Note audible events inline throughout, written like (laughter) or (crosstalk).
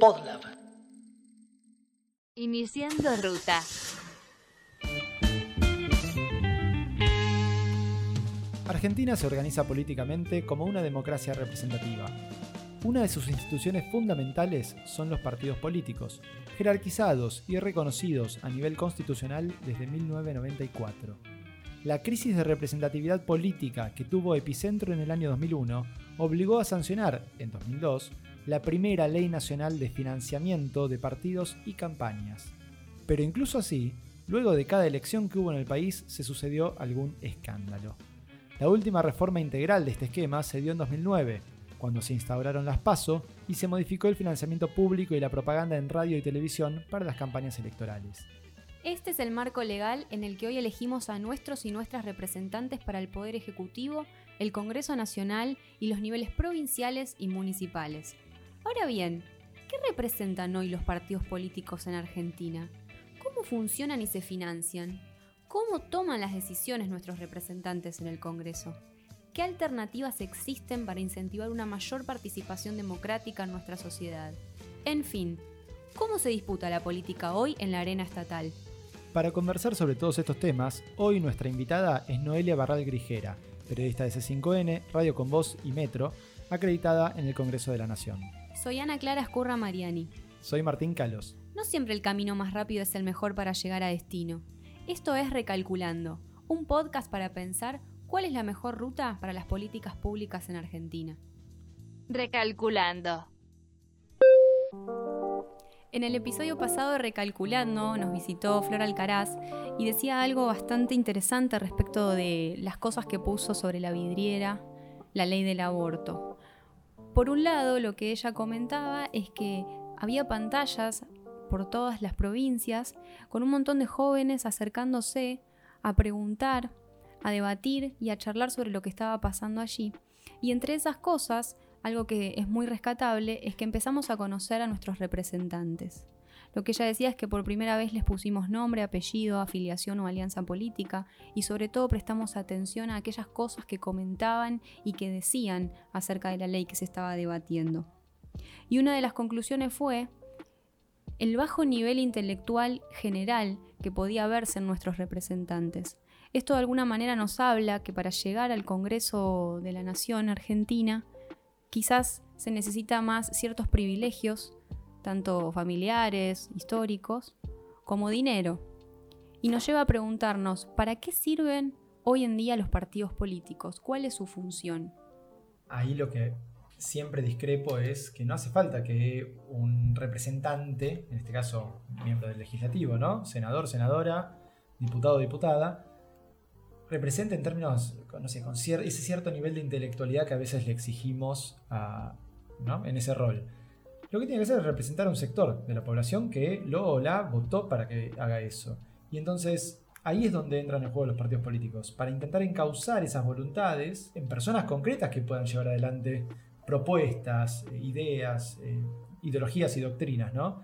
Podlab. Iniciando ruta. Argentina se organiza políticamente como una democracia representativa. Una de sus instituciones fundamentales son los partidos políticos, jerarquizados y reconocidos a nivel constitucional desde 1994. La crisis de representatividad política que tuvo epicentro en el año 2001 obligó a sancionar, en 2002, la primera ley nacional de financiamiento de partidos y campañas. Pero incluso así, luego de cada elección que hubo en el país se sucedió algún escándalo. La última reforma integral de este esquema se dio en 2009, cuando se instauraron las PASO y se modificó el financiamiento público y la propaganda en radio y televisión para las campañas electorales. Este es el marco legal en el que hoy elegimos a nuestros y nuestras representantes para el Poder Ejecutivo, el Congreso Nacional y los niveles provinciales y municipales. Ahora bien, ¿qué representan hoy los partidos políticos en Argentina? ¿Cómo funcionan y se financian? ¿Cómo toman las decisiones nuestros representantes en el Congreso? ¿Qué alternativas existen para incentivar una mayor participación democrática en nuestra sociedad? En fin, ¿cómo se disputa la política hoy en la arena estatal? Para conversar sobre todos estos temas, hoy nuestra invitada es Noelia Barral Grijera, periodista de C5N, Radio con Voz y Metro, acreditada en el Congreso de la Nación. Soy Ana Clara Escurra Mariani. Soy Martín Calos. No siempre el camino más rápido es el mejor para llegar a destino. Esto es Recalculando, un podcast para pensar cuál es la mejor ruta para las políticas públicas en Argentina. Recalculando. En el episodio pasado de Recalculando nos visitó Flor Alcaraz y decía algo bastante interesante respecto de las cosas que puso sobre la vidriera la ley del aborto. Por un lado, lo que ella comentaba es que había pantallas por todas las provincias con un montón de jóvenes acercándose a preguntar, a debatir y a charlar sobre lo que estaba pasando allí. Y entre esas cosas, algo que es muy rescatable es que empezamos a conocer a nuestros representantes. Lo que ella decía es que por primera vez les pusimos nombre, apellido, afiliación o alianza política y sobre todo prestamos atención a aquellas cosas que comentaban y que decían acerca de la ley que se estaba debatiendo. Y una de las conclusiones fue el bajo nivel intelectual general que podía verse en nuestros representantes. Esto de alguna manera nos habla que para llegar al Congreso de la Nación Argentina, quizás se necesita más ciertos privilegios tanto familiares, históricos, como dinero. Y nos lleva a preguntarnos, ¿para qué sirven hoy en día los partidos políticos? ¿Cuál es su función? Ahí lo que siempre discrepo es que no hace falta que un representante, en este caso miembro del legislativo, ¿no? Senador, senadora, diputado, diputada, represente en términos, no sé, con ese cierto nivel de intelectualidad que a veces le exigimos en ese rol. Lo que tiene que hacer es representar a un sector de la población que lo o la votó para que haga eso. Y entonces ahí es donde entran en juego los partidos políticos, para intentar encauzar esas voluntades en personas concretas que puedan llevar adelante propuestas, eh, ideas, eh, ideologías y doctrinas, ¿no?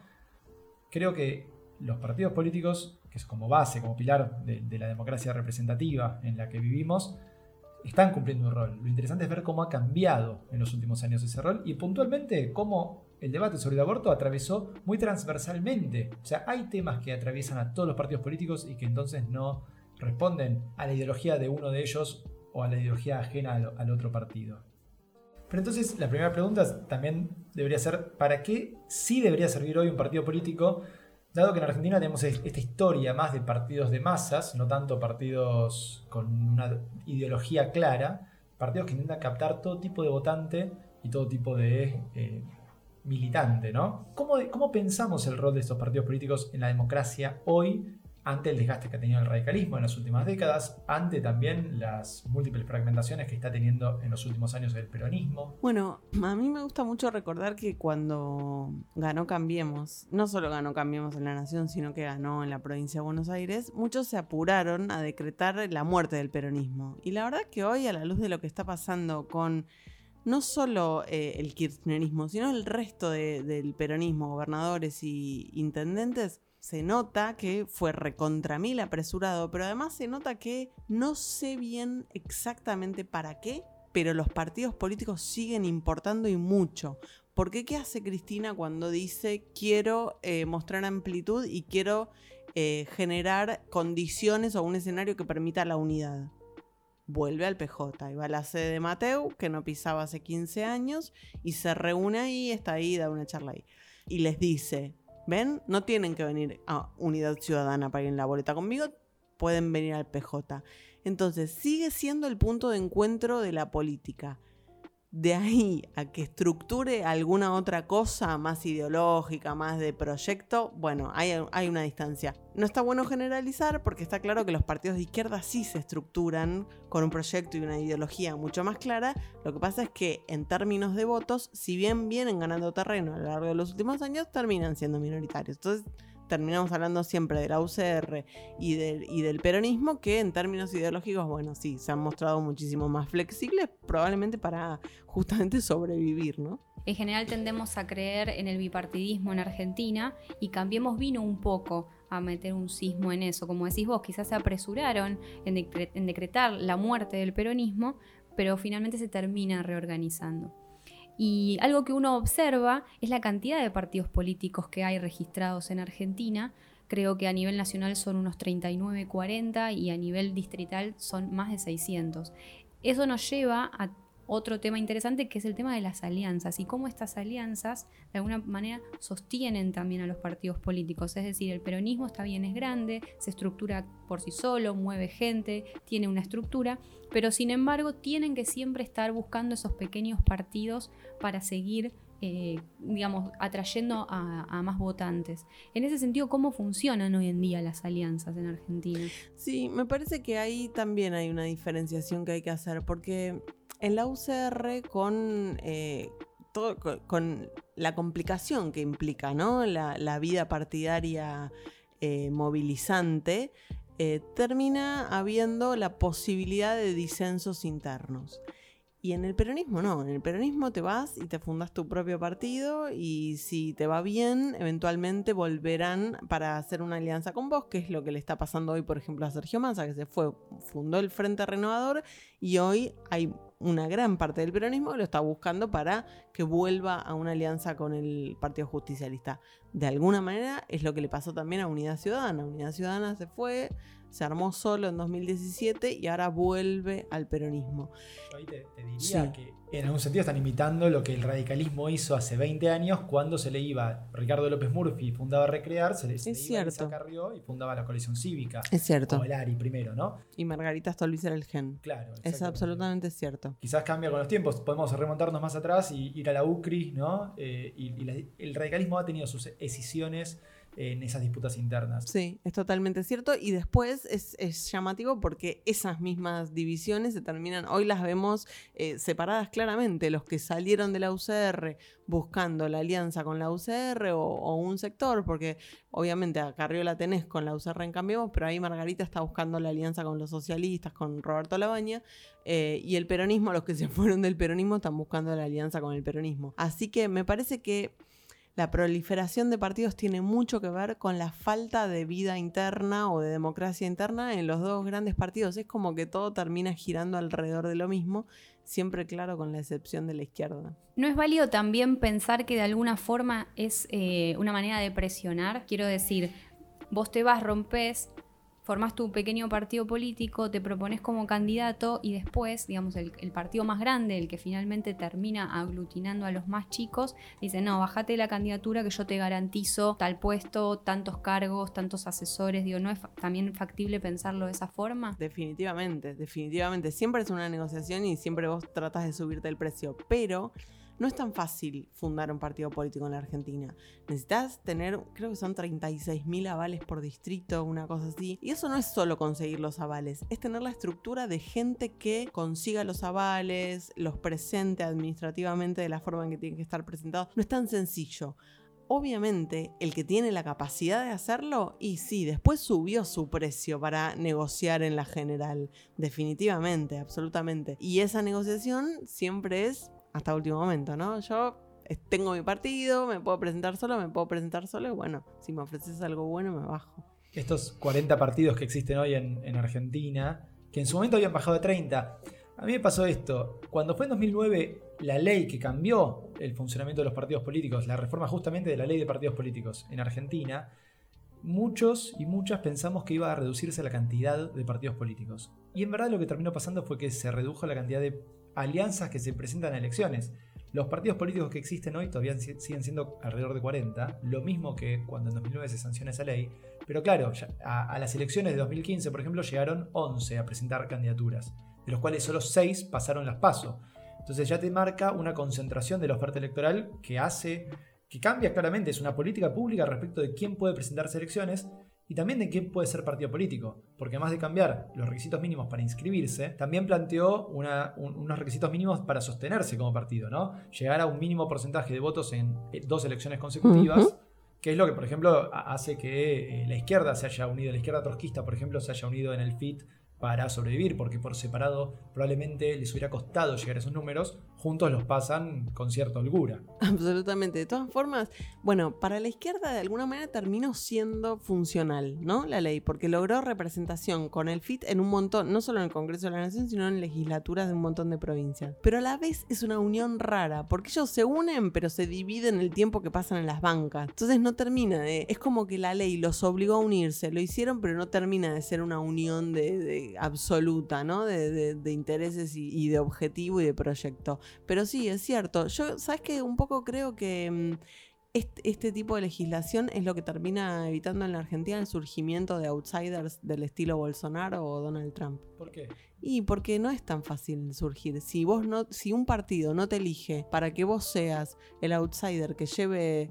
Creo que los partidos políticos, que es como base, como pilar de, la democracia representativa en la que vivimos, están cumpliendo un rol. Lo interesante es ver cómo ha cambiado en los últimos años ese rol y puntualmente cómo el debate sobre el aborto atravesó muy transversalmente. O sea, hay temas que atraviesan a todos los partidos políticos y que entonces no responden a la ideología de uno de ellos o a la ideología ajena al, otro partido. Pero entonces la primera pregunta también debería ser, ¿para qué sí debería servir hoy un partido político? Dado que en Argentina tenemos esta historia más de partidos de masas, no tanto partidos con una ideología clara, partidos que intentan captar todo tipo de votante y todo tipo de eh, militante, ¿no? ¿Cómo, ¿Cómo, pensamos el rol de estos partidos políticos en la democracia hoy ante el desgaste que ha tenido el radicalismo en las últimas décadas, ante también las múltiples fragmentaciones que está teniendo en los últimos años el peronismo? Bueno, a mí me gusta mucho recordar que cuando ganó Cambiemos, no solo ganó Cambiemos en la Nación, sino que ganó en la provincia de Buenos Aires, muchos se apuraron a decretar la muerte del peronismo. Y la verdad que hoy, a la luz de lo que está pasando con no solo eh, el kirchnerismo, sino el resto del peronismo, gobernadores y intendentes, se nota que fue recontra mil apresurado, pero además se nota que no sé bien exactamente para qué, pero los partidos políticos siguen importando y mucho. ¿Por qué qué hace Cristina cuando dice quiero eh, mostrar amplitud y quiero eh, generar condiciones o un escenario que permita la unidad? Vuelve al PJ y va a la sede de Mateu, que no pisaba hace 15 años, y se reúne ahí, está ahí, da una charla ahí. Y les dice, ven, no tienen que venir a Unidad Ciudadana para ir en la boleta conmigo, pueden venir al PJ. Entonces sigue siendo el punto de encuentro de la política. De ahí a que estructure alguna otra cosa más ideológica, más de proyecto, bueno, hay, hay, una distancia. No está bueno generalizar porque está claro que los partidos de izquierda sí se estructuran con un proyecto y una ideología mucho más clara. Lo que pasa es que en términos de votos, si bien vienen ganando terreno a lo largo de los últimos años, terminan siendo minoritarios. Entonces terminamos hablando siempre de la UCR y del, y del peronismo, que en términos ideológicos, bueno, sí, se han mostrado muchísimo más flexibles, probablemente para justamente sobrevivir, ¿no? En general tendemos a creer en el bipartidismo en Argentina y Cambiemos vino un poco a meter un sismo en eso. Como decís vos, quizás se apresuraron en, en decretar la muerte del peronismo, pero finalmente se termina reorganizando. Y algo que uno observa es la cantidad de partidos políticos que hay registrados en Argentina. Creo que a nivel nacional son unos 39, 40 y a nivel distrital son más de 600. Eso nos lleva a otro tema interesante que es el tema de las alianzas y cómo estas alianzas de alguna manera sostienen también a los partidos políticos. Es decir, el peronismo está bien, es grande, se estructura por sí solo, mueve gente, tiene una estructura, pero sin embargo tienen que siempre estar buscando esos pequeños partidos para seguir eh, digamos, atrayendo a, a, más votantes. En ese sentido, ¿cómo funcionan hoy en día las alianzas en Argentina? Sí, me parece que ahí también hay una diferenciación que hay que hacer, porque en la UCR con, eh, con la complicación que implica ¿no? la, vida partidaria eh, movilizante, eh, termina habiendo la posibilidad de disensos internos. Y en el peronismo no, en el peronismo te vas y te fundas tu propio partido y si te va bien, eventualmente volverán para hacer una alianza con vos, que es lo que le está pasando hoy, por ejemplo, a Sergio Massa, que se fue, fundó el Frente Renovador y hoy hay una gran parte del peronismo que lo está buscando para que vuelva a una alianza con el Partido Justicialista. De alguna manera es lo que le pasó también a Unidad Ciudadana. Unidad Ciudadana se fue, se armó solo en 2017 y ahora vuelve al peronismo. Yo ahí te, diría que en algún sentido están imitando lo que el radicalismo hizo hace 20 años cuando se le iba Ricardo López Murphy fundaba Recrear, se le, es iba Carrió y fundaba la coalición cívica. Es cierto. O el ARI primero, ¿no? Y Margarita Stolbiz era el gen. Claro. Es absolutamente cierto. Quizás cambia con los tiempos, podemos remontarnos más atrás y ir a la UCRI, ¿no? Eh, y, el radicalismo ha tenido sus escisiones en esas disputas internas. Sí, es totalmente cierto. Y después es, llamativo porque esas mismas divisiones se terminan, hoy las vemos eh, separadas claramente. Los que salieron de la UCR buscando la alianza con la UCR o, un sector, porque obviamente a Carrió la tenés con la UCR en Cambiemos, pero ahí Margarita está buscando la alianza con los socialistas, con Roberto Labaña, eh, y el peronismo, los que se (laughs) fueron del peronismo, están buscando la alianza con el peronismo. Así que me parece que la proliferación de partidos tiene mucho que ver con la falta de vida interna o de democracia interna en los dos grandes partidos. Es como que todo termina girando alrededor de lo mismo, siempre claro con la excepción de la izquierda. ¿No es válido también pensar que de alguna forma es eh, una manera de presionar? Quiero decir, vos te vas, rompes, formás tu pequeño partido político, te propones como candidato y después, digamos, el, partido más grande, el que finalmente termina aglutinando a los más chicos, dice, no, bájate la candidatura que yo te garantizo tal puesto, tantos cargos, tantos asesores, digo, ¿no es también factible pensarlo de esa forma? Definitivamente, definitivamente. Siempre es una negociación y siempre vos tratas de subirte el precio, pero no es tan fácil fundar un partido político en la Argentina. Necesitas tener, creo que son 36.000 avales por distrito, una cosa así. Y eso no es solo conseguir los avales, es tener la estructura de gente que consiga los avales, los presente administrativamente de la forma en que tienen que estar presentados. No es tan sencillo. Obviamente, el que tiene la capacidad de hacerlo, y sí, después subió su precio para negociar en la general. Definitivamente, absolutamente. Y esa negociación siempre es hasta último momento, ¿no? Yo tengo mi partido, me puedo presentar solo, me puedo presentar solo y bueno, si me ofreces algo bueno me bajo. Estos 40 partidos que existen hoy en, Argentina, que en su momento habían bajado de 30, A mí me pasó esto. Cuando fue en 2009 la ley que cambió el funcionamiento de los partidos políticos, la reforma justamente de la ley de partidos políticos en Argentina, muchos y muchas pensamos que iba a reducirse la cantidad de partidos políticos. Y en verdad lo que terminó pasando fue que se redujo la cantidad de alianzas que se presentan a elecciones. Los partidos políticos que existen hoy todavía siguen siendo alrededor de 40, lo mismo que cuando en 2009 se sancionó esa ley. Pero claro, a, a las elecciones de 2015, por ejemplo, llegaron 11 a presentar candidaturas de los cuales solo 6 pasaron las pasos. Entonces ya te marca una concentración de la oferta electoral que hace, que cambia claramente, es una política pública respecto de quién puede presentarse elecciones y también de quién puede ser partido político, porque además de cambiar los requisitos mínimos para inscribirse, también planteó unos requisitos mínimos para sostenerse como partido, ¿no? Llegar a un mínimo porcentaje de votos en eh, dos elecciones consecutivas, que es lo que, por ejemplo, hace que eh, la izquierda se haya unido, la izquierda trotskista, por ejemplo, se haya unido en el FIT para sobrevivir, porque por separado probablemente les hubiera costado llegar a esos números, juntos los pasan con cierta holgura. (laughs) Absolutamente. De todas formas, bueno, para la izquierda de alguna manera terminó siendo funcional, ¿no? La ley, porque logró representación con el FIT en un montón, no solo en el Congreso de la Nación, sino en legislaturas de un montón de provincias. Pero a la vez es una unión rara, porque ellos se unen, pero se dividen el tiempo que pasan en las bancas. Entonces no termina de. Es como que la ley los obligó a unirse, lo hicieron, pero no termina de ser una unión de, absoluta, ¿no? De, intereses y, y de objetivo y de proyecto. Pero sí, es cierto. Yo, ¿sabes qué? Un poco creo que mm, este, tipo de legislación es lo que termina evitando en la Argentina el surgimiento de outsiders del estilo Bolsonaro o Donald Trump. ¿Por qué? Y porque no es tan fácil surgir. Si vos no, si un partido no te elige para que vos seas el outsider que lleve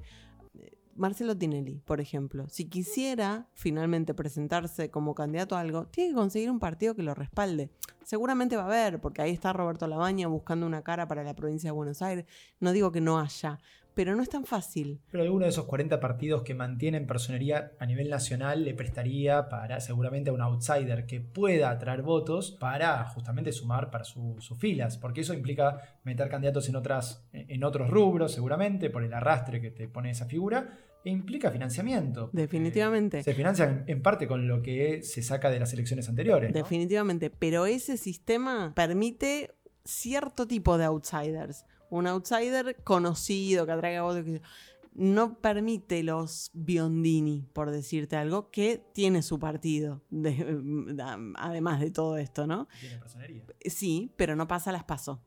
Marcelo Tinelli, por ejemplo, si quisiera finalmente presentarse como candidato a algo, tiene que conseguir un partido que lo respalde. Seguramente va a haber, porque ahí está Roberto Labaña buscando una cara para la provincia de Buenos Aires. No digo que no haya, pero no es tan fácil. Pero alguno de esos 40 partidos que mantienen personería a nivel nacional le prestaría para seguramente a un outsider que pueda atraer votos para justamente sumar para sus filas, porque eso implica meter candidatos en, otras, en otros rubros seguramente, por el arrastre que te pone esa figura, e implica financiamiento. Definitivamente. se financia en parte con lo que se saca de las elecciones anteriores. Definitivamente, pero ese sistema permite cierto tipo de outsiders. Un outsider conocido que atraiga votos. No permite los Biondini, por decirte algo, que tiene su partido, (laughs) además de todo esto, ¿no? Tiene personería. Sí, pero no pasa las pasos.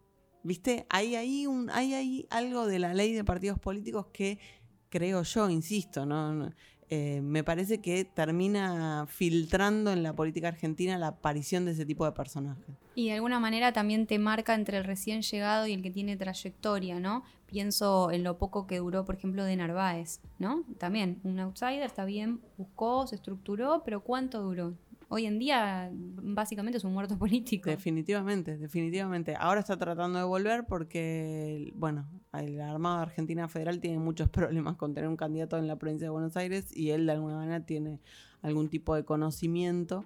¿Viste? Hay ahí, un, hay ahí algo de la ley de partidos políticos que creo yo, insisto, ¿no? Eh, me parece que termina filtrando en la política argentina la aparición de ese tipo de personajes. Y de alguna manera también te marca entre el recién llegado y el que tiene trayectoria, ¿no? Pienso en lo poco que duró, por ejemplo, de Narváez, ¿no? También, un outsider, está bien, buscó, se estructuró, pero ¿cuánto duró? Hoy en día básicamente es un muerto (laughs) político. Definitivamente, definitivamente. Ahora está tratando de volver porque, bueno, el Armado de Argentina Federal tiene muchos (laughs) problemas con tener un candidato en la provincia de Buenos Aires y él de alguna manera tiene algún tipo de conocimiento.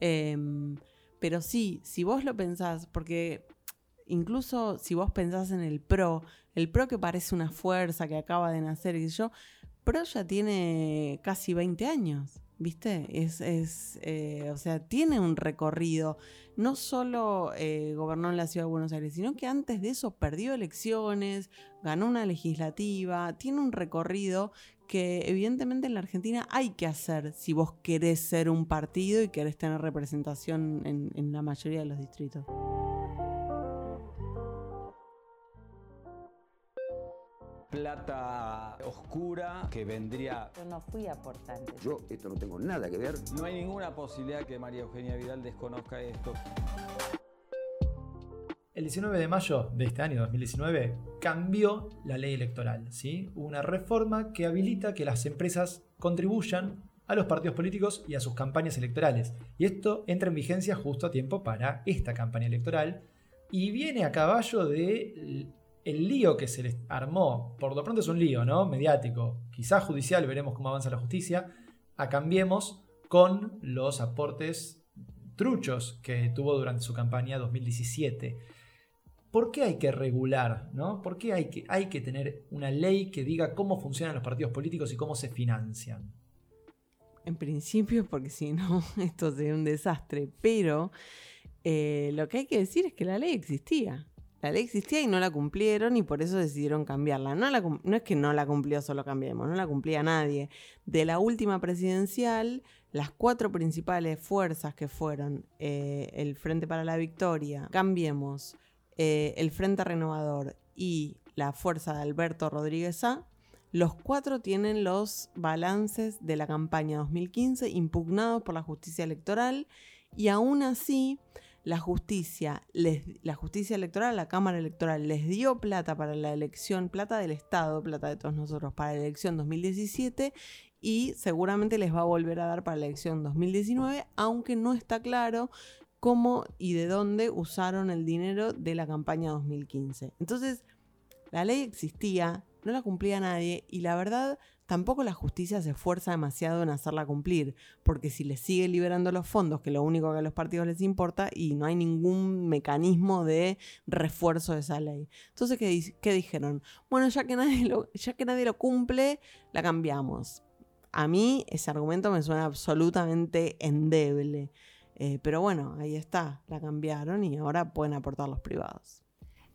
Em, pero sí, si vos lo pensás, porque incluso si vos pensás en el PRO, el PRO que parece una fuerza que acaba de nacer y yo, PRO ya tiene casi 20 años. ¿Viste? Es, es eh, o sea, tiene un recorrido. No solo eh, gobernó en la ciudad de Buenos Aires, sino que antes de eso perdió elecciones, ganó una legislativa, tiene un recorrido que evidentemente en la Argentina hay que hacer si vos querés ser un partido y querés tener representación en, en la mayoría de los distritos. Plata oscura que vendría. Yo no fui aportante. Yo esto no tengo nada que ver. No hay ninguna posibilidad que María Eugenia Vidal desconozca esto. El 19 de mayo de este año 2019 cambió la ley electoral, ¿sí? Una reforma que habilita que las empresas contribuyan a los partidos políticos y a sus campañas electorales. Y esto entra en vigencia justo a tiempo para esta campaña electoral y viene a caballo de el lío que se les armó, por lo pronto es un lío, ¿no? Mediático, quizás judicial, veremos cómo avanza la justicia, a Cambiemos con los aportes truchos que tuvo durante su campaña 2017. ¿Por qué hay que regular? ¿no? ¿Por qué hay que, tener una ley que diga cómo funcionan los partidos políticos y cómo se financian? En principio, porque si no, (laughs) esto sería un desastre, pero Eh, lo que hay que decir es que la ley existía. La ley existía y no la cumplieron y por eso decidieron cambiarla. No, la no es que no la cumplió solo Cambiemos, no la cumplía nadie. De la última presidencial, las cuatro principales fuerzas que fueron eh, el Frente para la Victoria, Cambiemos, eh, el Frente Renovador y la fuerza de Alberto Rodríguez A, los cuatro tienen los balances de la campaña 2015 impugnados por la justicia electoral y aún así la justicia, les, la justicia electoral, la Cámara Electoral les dio plata para la elección, plata del Estado, plata de todos nosotros para la elección 2017 y seguramente les va a volver a dar para la elección 2019, aunque no está claro cómo y de dónde usaron el dinero de la campaña 2015. Entonces, la ley existía, no la cumplía nadie y la verdad tampoco la justicia se esfuerza demasiado en hacerla cumplir, porque si les sigue liberando los fondos, que lo único que a los partidos les importa, y no hay ningún mecanismo de refuerzo de esa ley. Entonces, ¿qué, di- qué dijeron? Bueno, ya que, nadie lo, ya que nadie lo cumple, la cambiamos. A mí ese argumento me suena absolutamente endeble. Eh, pero bueno, ahí está, la cambiaron y ahora pueden aportar los privados.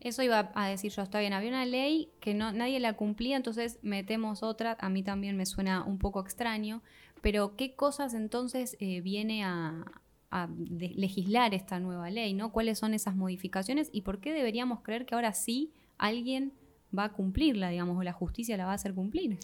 Eso iba a decir yo, está bien, había una ley que no, nadie la cumplía, entonces metemos otra, a mí también me suena un poco extraño, pero ¿qué cosas entonces eh, viene a, a legislar esta nueva ley? ¿no? ¿Cuáles son esas modificaciones y por qué deberíamos creer que ahora sí alguien va a cumplirla, digamos, o la justicia la va a hacer cumplir?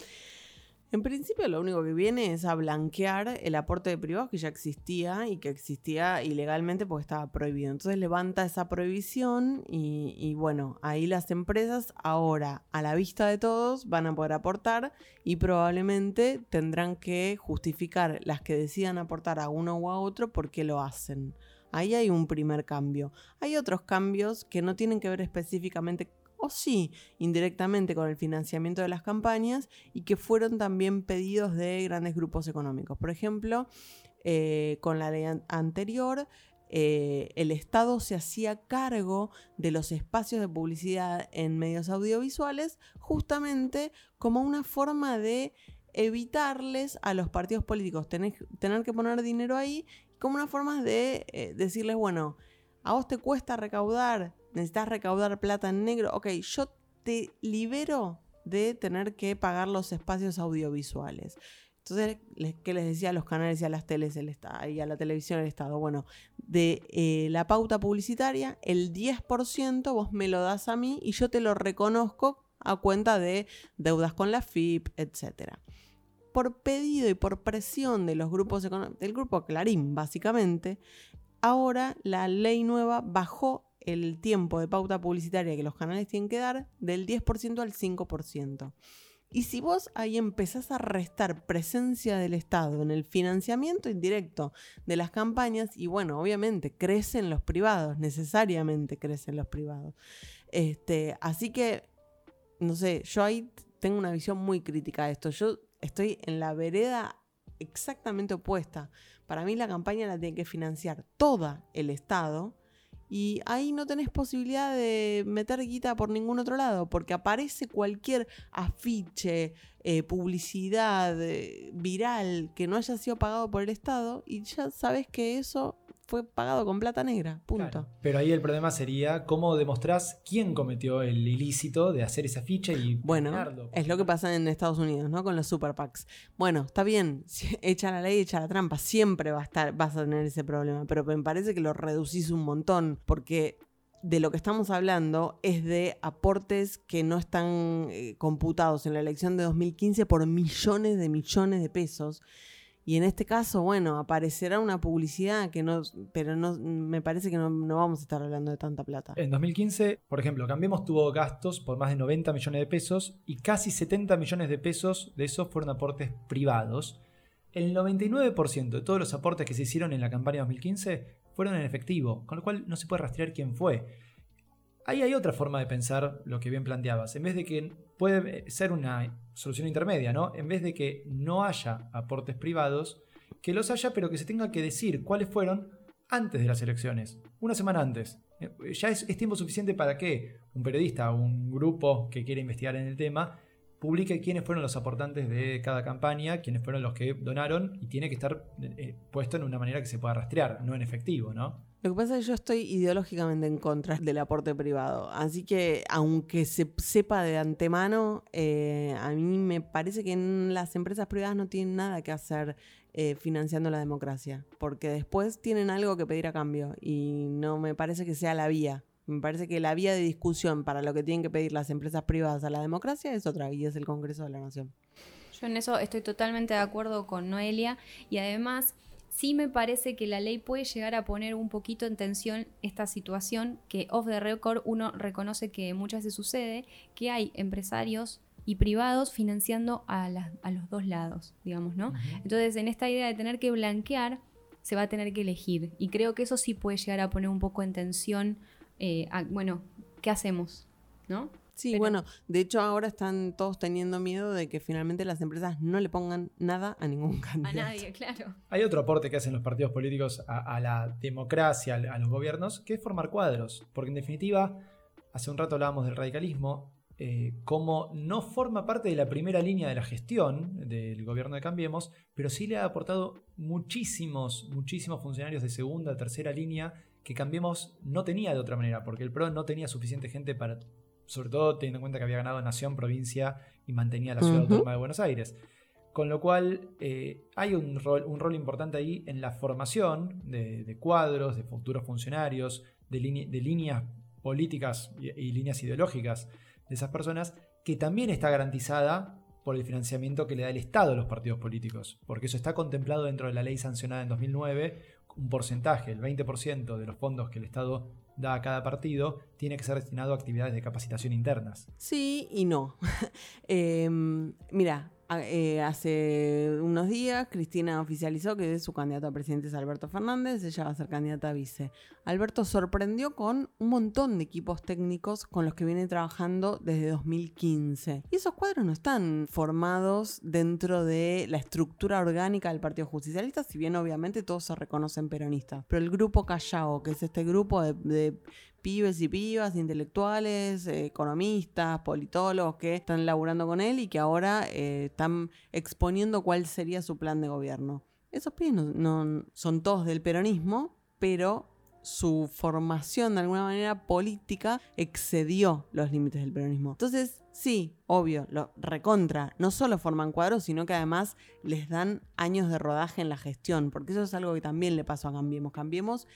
En principio lo único que viene es a blanquear el aporte de privados que ya existía y que existía ilegalmente porque estaba prohibido. Entonces levanta esa prohibición y, bueno, ahí las empresas ahora a la vista de todos van a poder aportar y probablemente tendrán que justificar las que decidan aportar a uno u a otro por qué lo hacen. Ahí hay un primer cambio. Hay otros cambios que no tienen que ver específicamente sí, indirectamente con el financiamiento de las campañas y que fueron también pedidos de grandes grupos económicos. Por ejemplo, eh, con la ley an- anterior, eh, el Estado se hacía cargo de los espacios de publicidad en medios audiovisuales justamente como una forma de evitarles a los partidos políticos tener, tener que poner dinero ahí, como una forma de eh, decirles, bueno, a vos te cuesta recaudar, necesitas recaudar plata en negro, ok, yo te libero de tener que pagar los espacios audiovisuales. Entonces, ¿qué les decía a los canales y a las teles el Estado, y a la televisión el Estado? Bueno, de eh, la pauta publicitaria, el 10% vos me lo das a mí y yo te lo reconozco a cuenta de deudas con la FIP, etcétera por pedido y por presión de los grupos del grupo Clarín, básicamente, ahora la ley nueva bajó el tiempo de pauta publicitaria que los canales tienen que dar del 10% al 5%. Y si vos ahí empezás a restar presencia del Estado en el financiamiento indirecto de las campañas, y bueno, obviamente crecen los privados, necesariamente crecen los privados. Este, así que, no sé, yo ahí tengo una visión muy crítica de esto. Yo estoy en la vereda exactamente opuesta. Para mí la campaña la tiene que financiar toda el Estado y ahí no tenés posibilidad de meter guita por ningún otro lado, porque aparece cualquier afiche, eh, publicidad eh, viral que no haya sido pagado por el Estado y ya sabes que eso fue pagado con plata negra, punto. Claro. Pero ahí el problema sería cómo demostrás quién cometió el ilícito de hacer esa ficha y Bueno, es lo que pasa en Estados Unidos, ¿no? Con los super PACs. Bueno, está bien, (laughs) echa la ley, echa la trampa, siempre va a estar, vas a tener ese problema, pero me parece que lo reducís un montón, porque de lo que estamos hablando es de aportes que no están eh, computados en la elección de 2015 por millones de millones de pesos. Y en este caso, bueno, aparecerá una publicidad que no, pero no, me parece que no, no vamos a estar hablando de tanta plata. En 2015, por ejemplo, Cambiemos tuvo gastos por más de 90 millones de pesos y casi 70 millones de pesos de esos fueron aportes privados. El 99% de todos los aportes que se hicieron en la campaña 2015 fueron en efectivo, con lo cual no se puede rastrear quién fue. Ahí hay otra forma de pensar lo que bien planteabas. En vez de que puede ser una solución intermedia, ¿no? En vez de que no haya aportes privados, que los haya, pero que se tenga que decir cuáles fueron antes de las elecciones, una semana antes. Eh, Ya es, tiempo suficiente para que un periodista o un grupo que quiere investigar en el tema publique quiénes fueron los aportantes de cada campaña, quiénes fueron los que donaron y tiene que estar eh, puesto en una manera que se pueda rastrear, no en efectivo, ¿no? Lo que pasa es que yo estoy ideológicamente en contra del aporte privado. Así que, aunque se sepa de antemano, eh, a mí me parece que en las empresas privadas no tienen nada que hacer eh, financiando la democracia. Porque después tienen algo que pedir a cambio. Y no me parece que sea la vía. Me parece que la vía de discusión para lo que tienen que pedir las empresas privadas a la democracia es otra, y es el Congreso de la Nación. Yo en eso estoy totalmente de acuerdo con Noelia. Y además sí me parece que la ley puede llegar a poner un poquito en tensión esta situación que off the record uno reconoce que muchas veces sucede, que hay empresarios y privados financiando a, los dos lados, digamos, ¿no? Entonces, en esta idea de tener que blanquear, se va a tener que elegir. Y creo que eso sí puede llegar a poner un poco en tensión, eh, bueno, ¿qué hacemos? ¿No? Sí, bueno, de hecho ahora están todos teniendo miedo de que finalmente las empresas no le pongan nada a ningún candidato. A nadie, claro. Hay otro aporte que hacen los partidos políticos a, la democracia, a los gobiernos, que es formar cuadros. Porque en definitiva, hace un rato hablábamos del radicalismo, eh, como no forma parte de la primera línea de la gestión del gobierno de Cambiemos, pero sí le ha aportado muchísimos, muchísimos funcionarios de segunda, tercera línea que Cambiemos no tenía de otra manera, porque el PRO no tenía suficiente gente para sobre todo teniendo en cuenta que había ganado nación, provincia y mantenía la ciudad autónoma de Buenos Aires. Con lo cual eh, hay un rol, un rol, importante ahí en la formación de, cuadros, de futuros funcionarios, de, líneas políticas y, líneas ideológicas de esas personas, que también está garantizada por el financiamiento que le da el Estado a los partidos políticos, porque eso está contemplado dentro de la ley sancionada en 2009, un porcentaje, el 20% de los fondos que el Estado da a cada partido tiene que ser destinado a actividades de capacitación internas. Sí y no. (laughs) Em, mira, eh, hace unos días Cristina oficializó que su candidato a presidente es Alberto Fernández, ella va a ser candidata a vice. Alberto sorprendió con un montón de equipos técnicos con los que viene trabajando desde 2015. Y esos cuadros no están formados dentro de la estructura orgánica del Partido Justicialista, si bien obviamente todos se reconocen peronistas. Pero el grupo Callao, que es este grupo de pibes y pibas, intelectuales, eh, economistas, politólogos que están laburando con él y que ahora eh, están exponiendo cuál sería su plan de gobierno. Esos pibes no, son todos del peronismo, pero su formación de alguna manera política excedió los límites del peronismo. Entonces, sí, obvio, lo recontra, no solo forman cuadros, sino que además les dan años de rodaje en la gestión, porque eso es algo que también le pasó a Cambiemos. Cambiemos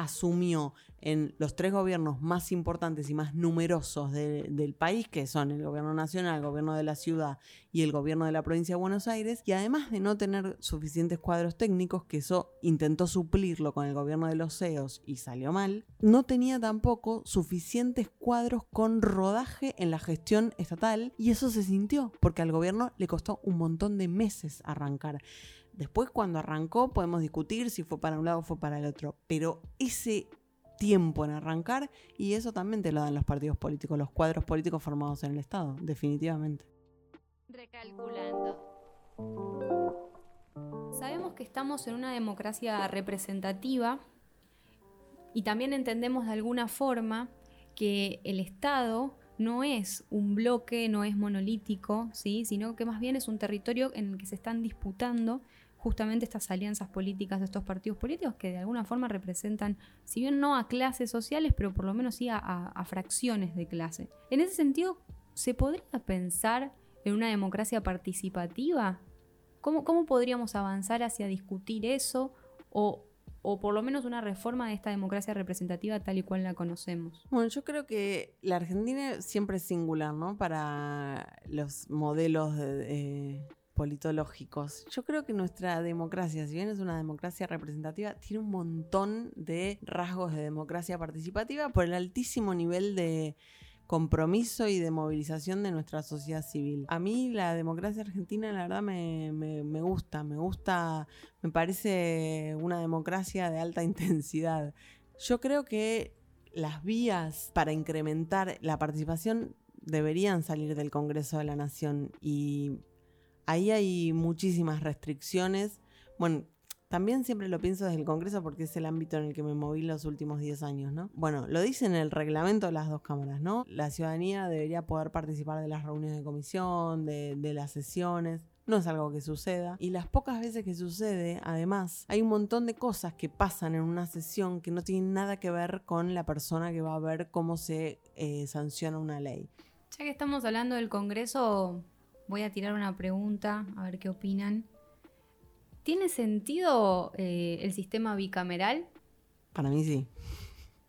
asumió en los tres gobiernos más importantes y más numerosos del país, que son el gobierno nacional, el gobierno de la ciudad y el gobierno de la provincia de Buenos Aires, y además de no tener suficientes cuadros técnicos, que eso intentó suplirlo con el gobierno de los CEOs y salió mal, no tenía tampoco suficientes cuadros con rodaje en la gestión estatal, y eso se sintió, porque al gobierno le costó un montón de meses arrancar. Después cuando arrancó podemos discutir si fue para un lado o fue para el otro, pero ese tiempo en arrancar y eso también te lo dan los partidos políticos, los cuadros políticos formados en el Estado, definitivamente. Recalculando. Sabemos que estamos en una democracia representativa y también entendemos de alguna forma que el Estado no es un bloque, no es monolítico, ¿sí? sino que más bien es un territorio en el que se están disputando justamente estas alianzas políticas estos partidos políticos que de alguna forma representan, si bien no a clases sociales, pero por lo menos sí a, fracciones de clase. En ese sentido, ¿se podría pensar en una democracia participativa? ¿Cómo, cómo podríamos avanzar hacia discutir eso? O, o por lo menos una reforma de esta democracia representativa tal y cual la conocemos. Bueno, yo creo que la Argentina siempre es singular, ¿no? Para los modelos de, politológicos. Yo creo que nuestra democracia, si bien es una democracia representativa, tiene un montón de rasgos de democracia participativa por el altísimo nivel de compromiso y de movilización de nuestra sociedad civil. A mí la democracia argentina la verdad me, me, gusta, me gusta, me parece una democracia de alta (laughs) intensidad. Yo creo que las vías para incrementar la participación deberían salir del Congreso de la Nación y ahí hay muchísimas restricciones. Bueno, también siempre lo pienso desde el Congreso porque es el ámbito en el que me moví los últimos 10 años, ¿no? Bueno, lo dice en el reglamento de las dos cámaras, ¿no? La ciudadanía debería poder participar de las reuniones de comisión, de, las sesiones. no es algo que suceda. Y las pocas veces que sucede, además, hay un montón de cosas que pasan en una sesión que no tienen nada que ver con la persona que va a ver cómo se eh, sanciona una ley. Ya que estamos hablando del Congreso, voy a tirar una pregunta, a ver qué opinan. ¿Tiene sentido eh, el sistema bicameral? Para mí sí.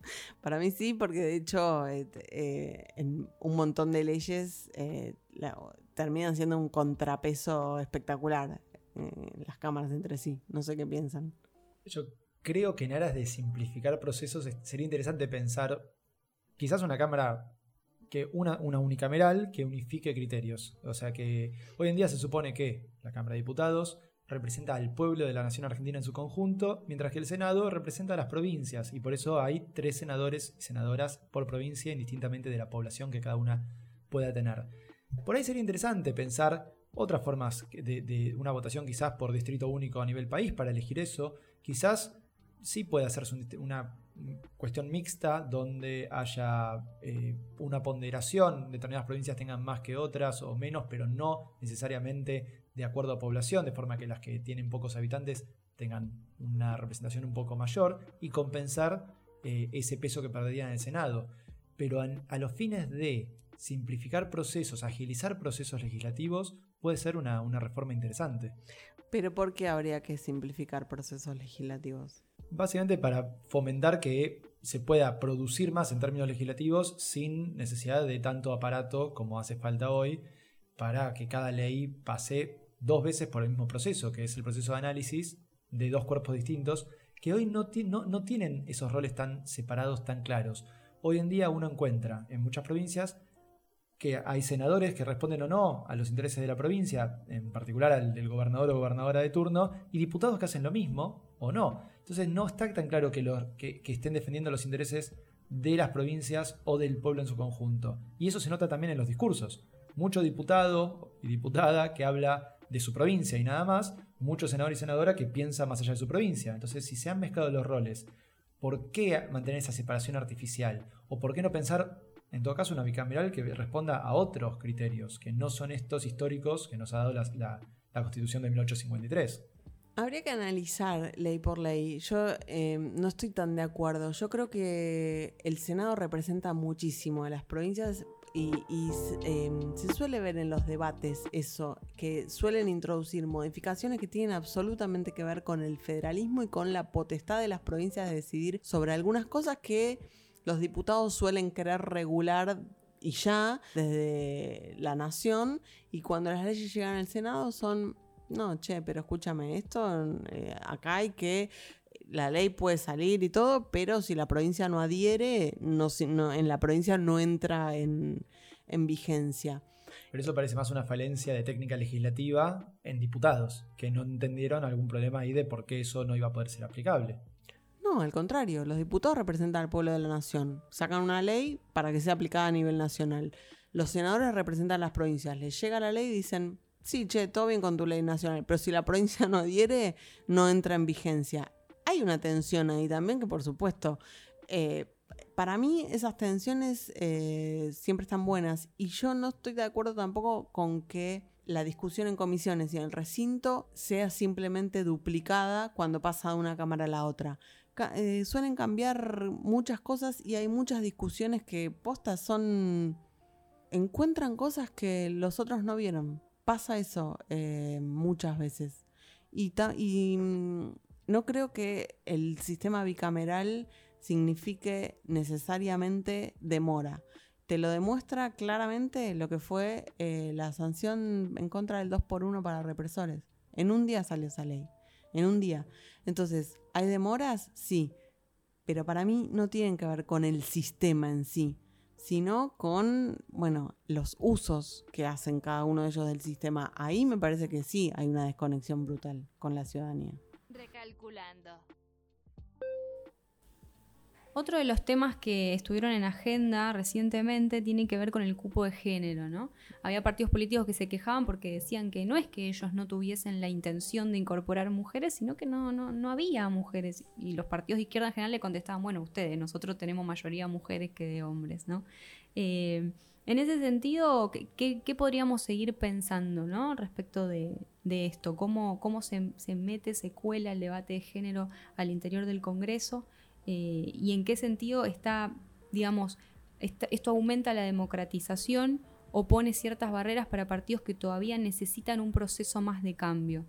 (laughs) Para mí sí, porque de hecho eh, eh, en un montón de leyes terminan siendo un contrapeso espectacular las cámaras entre sí. No sé qué piensan. Yo creo que en aras de simplificar procesos sería interesante pensar quizás una cámara que una, una unicameral que unifique criterios. O sea que hoy en día se supone que la Cámara de Diputados representa al pueblo de la nación argentina en su conjunto, mientras que el Senado representa a las provincias, y por eso hay tres senadores y senadoras por provincia, indistintamente de la población que cada una pueda tener. Por ahí sería interesante pensar otras formas de, de una votación quizás por distrito único a nivel país para elegir eso. Quizás sí puede hacerse una cuestión mixta donde haya eh, una ponderación, determinadas provincias tengan más que otras o menos, pero no necesariamente de acuerdo a población, de forma que las que tienen pocos habitantes tengan una representación un poco mayor y compensar eh, ese peso que perderían en el Senado. Pero a los fines de simplificar procesos, agilizar procesos legislativos, puede ser una, una reforma interesante. Pero ¿por qué habría que simplificar procesos legislativos? Básicamente para fomentar que se pueda producir más en términos legislativos sin necesidad de tanto aparato como hace falta hoy para que cada ley pase dos veces por el mismo proceso, que es el proceso de análisis de dos cuerpos distintos, que hoy no, no tienen esos roles tan separados, tan claros. Hoy en día uno encuentra en muchas provincias que hay senadores que responden o no a los intereses de la provincia, en particular al del gobernador o gobernadora de turno, y diputados que hacen lo mismo o no. Entonces no está tan claro que, que, estén defendiendo los intereses de las provincias o del pueblo en su conjunto. Y eso se nota también en los discursos. Mucho diputado y diputada que habla de su provincia y nada más, mucho senador y senadora que piensa más allá de su provincia. Entonces, si se han mezclado los roles, ¿por qué mantener esa separación artificial? ¿O por qué no pensar en todo caso, una bicameral que responda a otros criterios, que no son estos históricos que nos ha dado la, Constitución de 1853. Habría que analizar ley por ley. Yo eh, no estoy tan de acuerdo. Yo creo que el Senado representa muchísimo a las provincias y, em, se suele ver en los debates eso, que suelen introducir modificaciones que tienen absolutamente que ver con el federalismo y con la potestad de las provincias de decidir sobre algunas cosas que los diputados suelen querer regular y ya desde la nación y cuando las leyes llegan al Senado son, no, che, pero escúchame, esto eh, acá hay que la ley puede salir y todo, pero si la provincia no adhiere, no, en la provincia no entra en, en vigencia. Pero eso parece más una falencia de técnica legislativa en diputados, que no entendieron algún problema ahí de por qué eso no iba a poder ser aplicable. No, al contrario, los diputados representan al pueblo de la nación. Sacan una ley para que sea aplicada a nivel nacional. Los senadores representan las provincias. Les llega la ley y dicen, sí, che, todo bien con tu ley nacional, pero si la provincia (laughs) no adhiere, no entra en vigencia. Hay una tensión ahí también que, por supuesto, eh, para mí esas tensiones eh, siempre están buenas y yo no estoy de acuerdo tampoco con que la discusión en comisiones y en el recinto sea simplemente duplicada cuando pasa de una cámara a la otra. Eh, suelen cambiar muchas cosas y hay muchas discusiones que postas son... encuentran cosas que los otros no vieron. Pasa eso eh, muchas veces. Y, mm, no creo que el sistema bicameral signifique necesariamente demora. Te lo demuestra claramente lo que fue eh, la sanción en contra del 2 por 1 para represores. En un día salió esa ley. En un día. Entonces, ¿hay demoras? Sí. Pero para mí no tienen que ver con el sistema en sí, sino con, bueno, los usos que hacen cada uno de ellos del sistema. Ahí me parece que sí hay una desconexión brutal con la ciudadanía. Recalculando. Otro de los temas que estuvieron en agenda recientemente tiene que ver con el cupo de género, ¿no? Había partidos políticos que se quejaban porque decían que no es que ellos no tuviesen la intención de incorporar mujeres, sino que no, no, no había mujeres. Y los partidos de izquierda en general le contestaban, bueno, ustedes, nosotros tenemos mayoría mujeres que de hombres, ¿no? Eh, En ese sentido, ¿qué, podríamos seguir pensando ¿no? respecto de, esto? ¿Cómo, cómo se, mete, se cuela el debate de género al interior del Congreso? Eh, ¿Y en qué sentido está, digamos, esto aumenta la democratización o pone ciertas barreras para partidos que todavía necesitan un proceso más de cambio?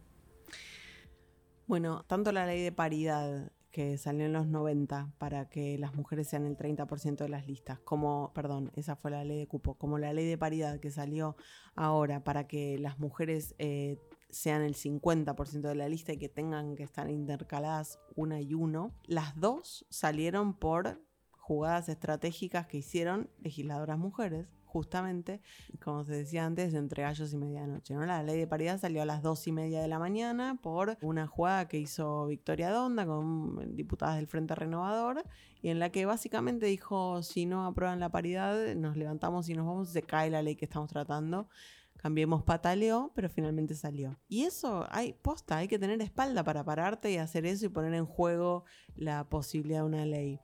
Bueno, tanto la ley de paridad que salió en los 90 para que las mujeres sean el 30% de las listas, como, perdón, esa fue la ley de cupo, como la ley de paridad que salió ahora para que las mujeres eh, sean el 50% de la lista y que tengan que estar intercaladas una y uno, las dos salieron por jugadas estratégicas que hicieron legisladoras mujeres justamente, como se decía antes, entre gallos y medianoche. ¿no? La ley de paridad salió a las dos y media de la mañana por una jugada que hizo Victoria Donda con diputadas del Frente Renovador y en la que básicamente dijo, si no aprueban la paridad, nos levantamos y nos vamos, se cae la ley que estamos tratando. Cambiemos pataleó, pero finalmente salió. Y eso, hay posta, hay que tener espalda para pararte y hacer eso y poner en juego la posibilidad de una ley.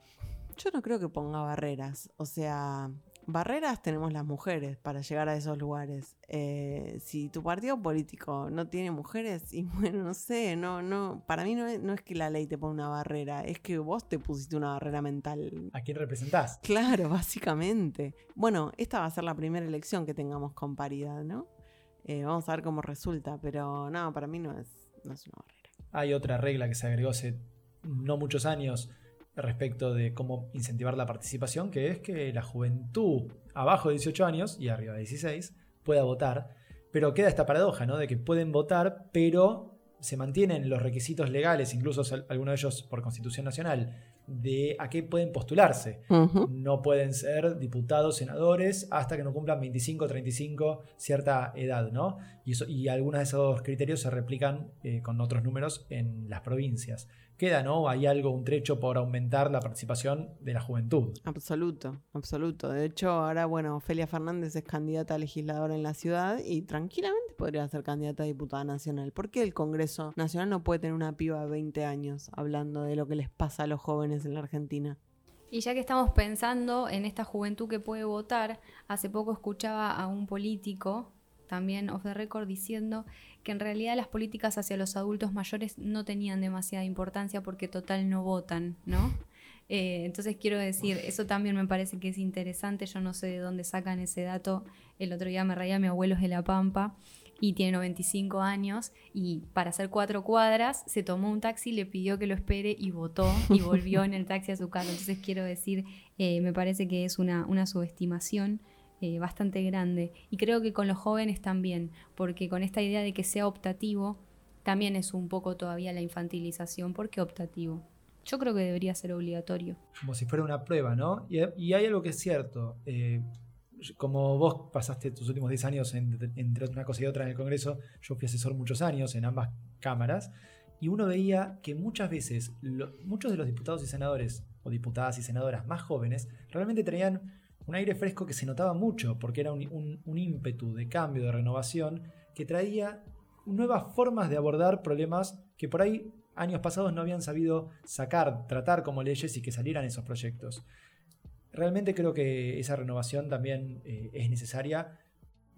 Yo no creo que ponga barreras. O sea, barreras tenemos las mujeres para llegar a esos lugares. Eh, si tu partido político no tiene mujeres, (laughs) y bueno, no sé, no, no, para mí no es, no es que la ley te ponga una barrera, es que vos te pusiste una barrera mental. ¿A quién representás? Claro, (laughs) básicamente. Bueno, esta va a ser la primera elección que tengamos con paridad, ¿no? Eh, vamos a ver cómo resulta, pero no, para mí no es, no es una barrera. Hay otra regla que se agregó hace no muchos años respecto de cómo incentivar la participación, que es que la juventud abajo de 18 años y arriba de 16 pueda votar, pero queda esta paradoja, ¿no? De que pueden votar, pero se mantienen los requisitos legales, incluso algunos de ellos por Constitución Nacional, de a qué pueden postularse. No pueden ser diputados, senadores, hasta que no cumplan 25, 35, cierta edad, ¿no? Y, eso, y algunos de esos criterios se replican eh, con otros números en las provincias queda, ¿no? Hay algo, un trecho por aumentar la participación de la juventud. Absoluto, absoluto. De hecho, ahora, bueno, Ofelia Fernández es candidata a legisladora en la ciudad y tranquilamente podría ser candidata a diputada nacional. ¿Por qué el Congreso Nacional no puede tener una piba de 20 años hablando de lo que les pasa a los jóvenes en la Argentina? Y ya que estamos pensando en esta juventud que puede votar, hace poco escuchaba a un político, también off the record, diciendo que en realidad las políticas hacia los adultos mayores no tenían demasiada importancia porque total no votan, ¿no? (laughs) Eh, entonces quiero decir, eso también me parece que es interesante, yo no sé de dónde sacan ese dato, el otro día me reía mi abuelo es de La Pampa y tiene 95 años y para hacer cuatro cuadras se tomó un taxi, le pidió que lo espere y votó y volvió en el taxi a su casa. Entonces quiero decir, eh, me parece que es una, una subestimación eh, bastante grande. Y creo que con los jóvenes también, porque con esta idea de que sea optativo, también es un poco todavía la infantilización. ¿Por qué optativo? Yo creo que debería ser obligatorio. Como si fuera una prueba, ¿no? Y, hay algo que es cierto. Eh, como vos pasaste tus últimos 10 años entre una cosa y otra en el Congreso, yo fui asesor muchos años en ambas cámaras, y uno veía que muchas veces muchos de los diputados y senadores, o diputadas y senadoras más jóvenes, realmente traían un aire fresco que se notaba mucho, porque era un, ímpetu de cambio, de renovación, que traía nuevas formas de abordar problemas que por ahí años pasados no habían sabido sacar, tratar como leyes y que salieran esos proyectos. Realmente creo que esa renovación también eh, es necesaria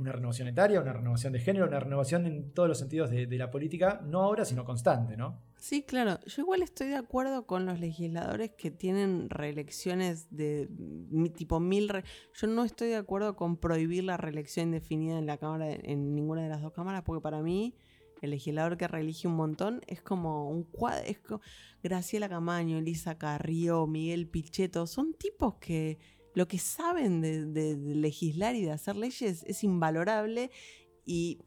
una renovación etaria, una renovación de género, una renovación en todos los sentidos de, la política, no ahora, sino constante, ¿no? Sí, claro. Yo igual estoy de acuerdo con los legisladores que tienen reelecciones de tipo mil. Yo no estoy de acuerdo con prohibir la reelección indefinida en la Cámara, en ninguna de las dos cámaras, porque para mí el legislador que reelige un montón es como un cuadro. Es Graciela Camaño, Elisa Carrió, Miguel Pichetto, son tipos que lo que saben de, legislar y de hacer leyes es invalorable y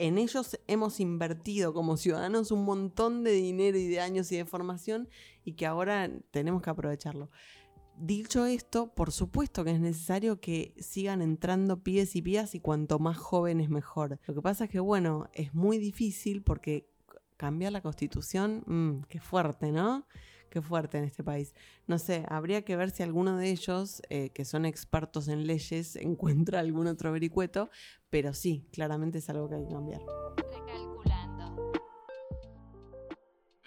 en ellos hemos invertido como ciudadanos un montón de dinero y de años y de formación y que ahora tenemos que aprovecharlo. Dicho esto, por supuesto que es necesario que sigan entrando pies y pías y cuanto más jóvenes mejor. Lo que pasa es que, bueno, es muy difícil porque cambiar la constitución, mmm, qué fuerte, ¿no? Qué fuerte en este país. No sé, habría que ver si alguno de ellos, eh, que son expertos en leyes, (laughs) encuentra algún otro vericueto, pero sí, claramente es algo que hay que cambiar.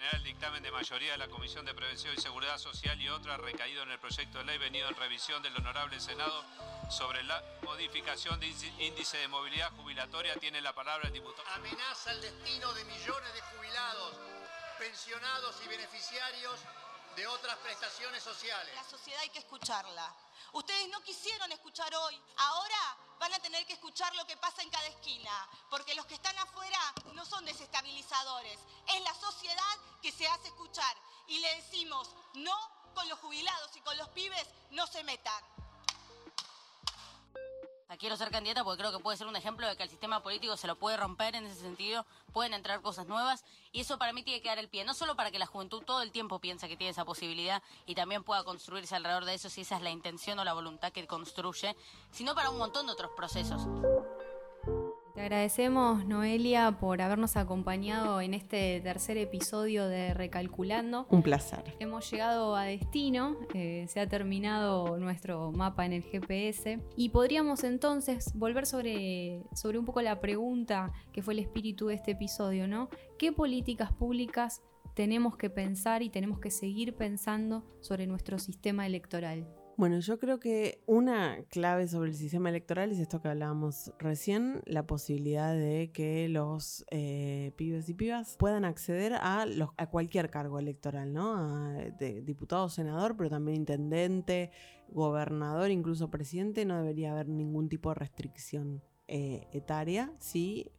general, el dictamen de mayoría de la Comisión de Prevención y Seguridad Social y otras recaído en el proyecto de ley venido en revisión del Honorable Senado sobre la modificación de índice de movilidad jubilatoria. Tiene la palabra el diputado. Amenaza el destino de millones de jubilados, pensionados y beneficiarios de otras prestaciones sociales. La sociedad hay que escucharla. Ustedes no quisieron escuchar hoy, ahora van a tener que escuchar lo que pasa en cada esquina, porque los que están afuera no son desestabilizadores, es la sociedad que se hace escuchar y le decimos, no con los jubilados y con los pibes, no se metan quiero ser candidata porque creo que puede ser un ejemplo de que el sistema político se lo puede romper en ese sentido, pueden entrar cosas nuevas y eso para mí tiene que dar el pie, no solo para que la juventud todo el tiempo piense que tiene esa posibilidad y también pueda construirse alrededor de eso si esa es la intención o la voluntad que construye, sino para un montón de otros procesos. Agradecemos, Noelia, por habernos acompañado en este tercer episodio de Recalculando. Un placer. Hemos llegado a destino, eh, se ha terminado nuestro mapa en el GPS y podríamos entonces volver sobre, sobre un poco la pregunta que fue el espíritu de este episodio, ¿no? ¿Qué políticas públicas tenemos que pensar y tenemos que seguir pensando sobre nuestro sistema electoral? Bueno, yo creo que una clave sobre el sistema electoral es esto que hablábamos recién, la posibilidad de que los eh, pibes y pibas puedan acceder a, los, a cualquier cargo electoral, ¿no? A, de diputado, senador, pero también intendente, gobernador, incluso presidente, no debería haber ningún tipo de restricción eh, etaria. Si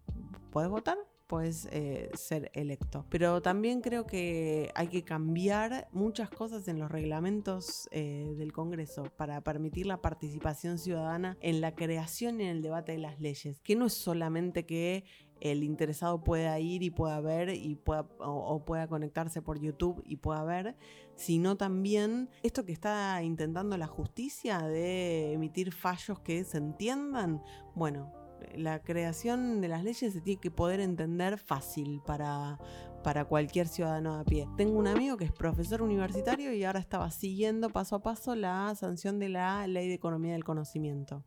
puedes votar, puedes eh, ser electo. Pero también creo que hay que cambiar muchas cosas en los reglamentos eh, del Congreso para permitir la participación ciudadana en la creación y en el debate de las leyes, que no es solamente que el interesado pueda ir y pueda ver y pueda, o, pueda conectarse por YouTube y pueda ver, sino también esto que está intentando la justicia de emitir fallos que se entiendan, bueno, la creación de las leyes se tiene que poder entender fácil para, para cualquier ciudadano a pie. Tengo un amigo que es profesor universitario y ahora estaba siguiendo paso a paso la sanción de la Ley de Economía del Conocimiento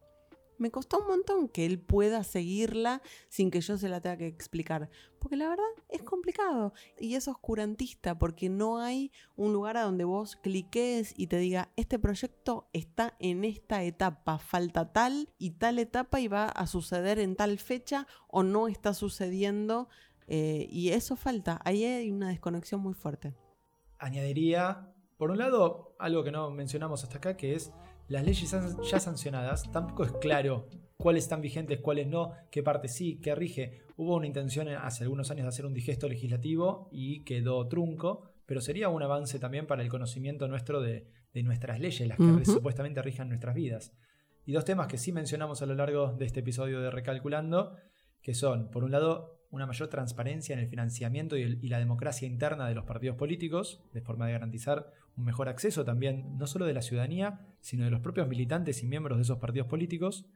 me costó un montón que él pueda seguirla sin que yo se la tenga que explicar. Porque la verdad es complicado y es oscurantista porque no hay un lugar a donde vos cliques y te diga, este proyecto está en esta etapa, falta tal y tal etapa y va a suceder en tal fecha o no está sucediendo. Eh, y eso falta, ahí hay una desconexión muy fuerte. Añadiría, por un lado, algo que no mencionamos hasta acá, que es las leyes ya sancionadas, tampoco es claro cuáles están vigentes, cuáles no, qué parte sí, qué rige. Hubo una intención hace algunos años de hacer un digesto legislativo y quedó trunco, pero sería un avance también para el conocimiento nuestro de, nuestras leyes, las que supuestamente rijan nuestras vidas. Y dos temas que sí mencionamos a lo largo de este episodio de Recalculando, que son, por un lado, una mayor transparencia en el financiamiento y, la democracia interna de los partidos políticos, de forma de garantizar un mejor acceso también no solo de la ciudadanía, sino de los propios militantes y miembros de esos partidos políticos.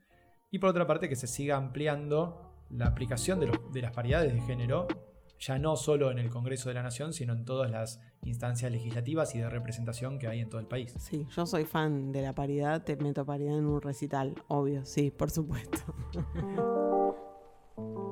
Y por otra parte, que se siga ampliando la aplicación de, de las paridades de género, ya no solo en el Congreso de la Nación, sino en todas las instancias legislativas y de representación que hay en todo el país. Sí, yo soy fan de la paridad, te meto paridad en un recital, obvio, sí, por supuesto. (laughs)